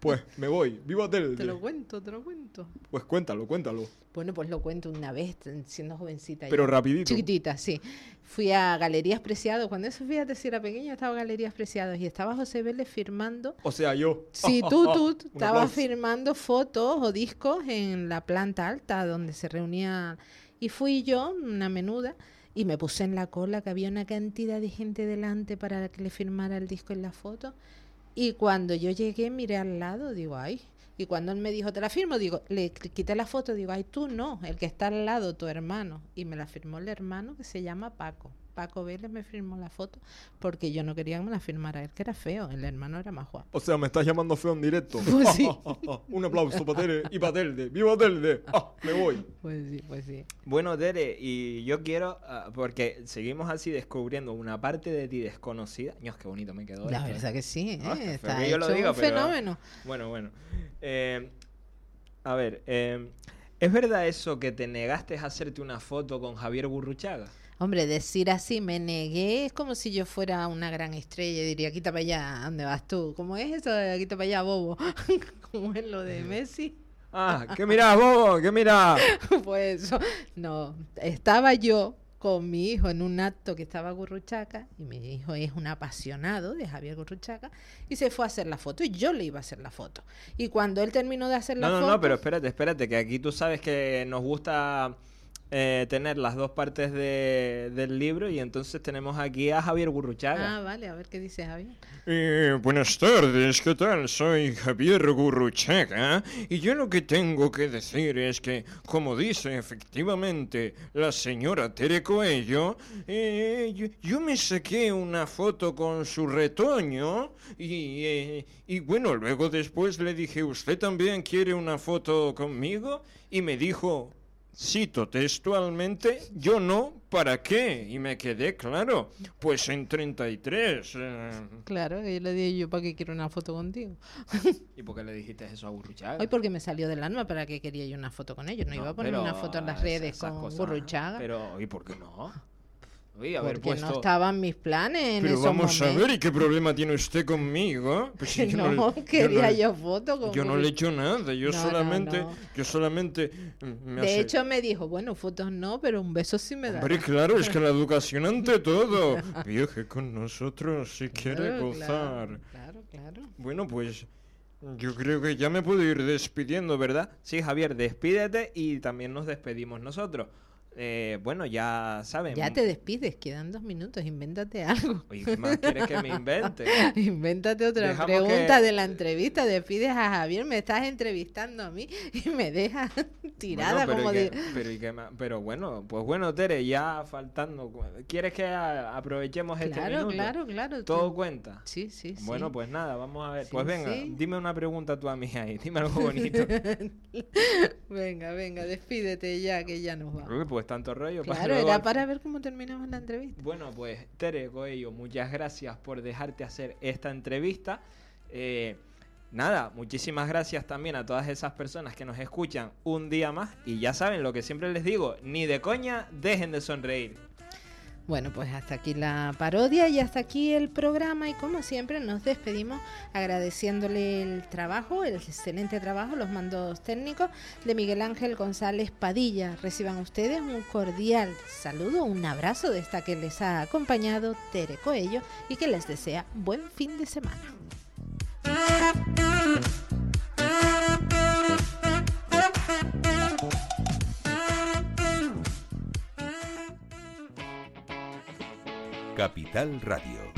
Pues me voy. ¡Viva Tere! te lo cuento, te lo cuento. Pues cuéntalo, cuéntalo. Bueno, pues lo cuento una vez, siendo jovencita. Pero ya. rapidito. Chiquitita, sí. Fui a Galerías Preciados. Cuando eso, fíjate, si era pequeña, estaba en Galerías Preciados. Y estaba José Vélez firmando. O sea, yo. Sí, tú, tú, Un estabas firmando fotos o discos en la planta alta donde se reunía. Y fui yo, una menuda, y me puse en la cola que había una cantidad de gente delante para que le firmara el disco en la foto. Y cuando yo llegué, miré al lado, digo, ay. Y cuando él me dijo, te la firmo, digo, le qu- quité la foto, digo, ay, tú no, el que está al lado, tu hermano. Y me la firmó el hermano que se llama Paco. Paco Vélez me firmó la foto porque yo no quería que me la firmara él, que era feo. El hermano era más guapo. O sea, me estás llamando feo en directo. Pues sí. Un aplauso para Tere y para Telde. ¡Viva Telde! Ah, me voy. Pues sí, pues sí. Bueno, Tere, y yo quiero, ah, porque seguimos así descubriendo una parte de ti desconocida. Dios, qué bonito me quedó La esto, ¿eh? verdad que sí, ¿eh? Ah, está que yo lo hecho un pero- fenómeno. Bueno, bueno. Eh, a ver, eh, ¿es verdad eso que te negaste a hacerte una foto con Javier Burruchaga? Hombre, decir así, me negué, es como si yo fuera una gran estrella y diría, quita para allá, ¿dónde vas tú? ¿Cómo es eso de quita para allá, bobo? ¿Cómo es lo de Messi? Ah, ¿qué mirás, bobo? ¿Qué mirás? pues eso, no, estaba yo con mi hijo en un acto que estaba Gurruchaca, y mi hijo es un apasionado de Javier Gurruchaca, y se fue a hacer la foto, y yo le iba a hacer la foto. Y cuando él terminó de hacer la No, no, foto... no, pero espérate, espérate, que aquí tú sabes que nos gusta eh, tener las dos partes de- del libro y entonces tenemos aquí a Javier Gurruchaga. Ah, vale, a ver qué dice Javier. Eh, buenas tardes, ¿qué tal? Soy Javier Gurruchaga y yo lo que tengo que decir es que, como dice efectivamente la señora Tere Coello, eh, yo, yo me saqué una foto con su retoño y, eh, y bueno, luego después le dije, ¿usted también quiere una foto conmigo? Y me dijo, cito textualmente, yo no, ¿para qué? Y me quedé claro, pues en 33. eh, Claro, y le dije yo, ¿para qué quiero una foto contigo? ¿Y por qué le dijiste eso a Gurruchaga? Hoy porque me salió del alma, ¿para qué quería yo una foto con ellos? No, iba a poner una foto en las redes esas con cosas- Gurruchaga. Pero, ¿y por qué no? Uy, haber Porque puesto... no estaban mis planes en Pero esos vamos a momentos. ver, ¿y qué problema tiene usted conmigo? Pues si yo no, quería no- yo foto con Yo no le he hecho nada, yo No, solamente, no. yo solamente mm, me De hace- hecho, me dijo, bueno, fotos no, pero un beso sí me da. Hombre, claro, es que la educación ante todo. Viaje con nosotros si quiere Claro, gozar. Claro, claro. Bueno, pues yo creo que ya me puedo ir despidiendo, ¿verdad? Sí, Javier, despídete y también nos despedimos nosotros. Eh, bueno, ya saben. Ya te despides, quedan dos minutos, invéntate algo. Oye, ¿qué más quieres que me invente? Invéntate otra Dejamos pregunta que- de la entrevista. Despides a Javier, me estás entrevistando a mí y me dejas tirada Bueno, pero, como ¿y de... pero, ¿y qué más? pero bueno, pues bueno, Tere, ya faltando. ¿Quieres que aprovechemos este Claro, minuto? claro, claro. ¿Todo tú- cuenta? Sí, sí, sí. Bueno, pues nada, vamos a ver. Sí, pues venga, sí. dime una pregunta tú a mí ahí, dime algo bonito. venga, venga, despídete ya, que ya nos vamos. Uy, pues tanto rollo. para Claro, luego era para ver cómo terminamos la entrevista. Bueno, pues Tere Coello, muchas gracias por dejarte hacer esta entrevista. Eh, nada, muchísimas gracias también a todas esas personas que nos escuchan un día más. Y ya saben lo que siempre les digo, ni de coña dejen de sonreír. Bueno, pues hasta aquí la parodia y hasta aquí el programa y como siempre nos despedimos agradeciéndole el trabajo, el excelente trabajo, los mandos técnicos de Miguel Ángel González Padilla. Reciban ustedes un cordial saludo, un abrazo de esta que les ha acompañado Tere Coello y que les desea buen fin de semana. Capital Radio.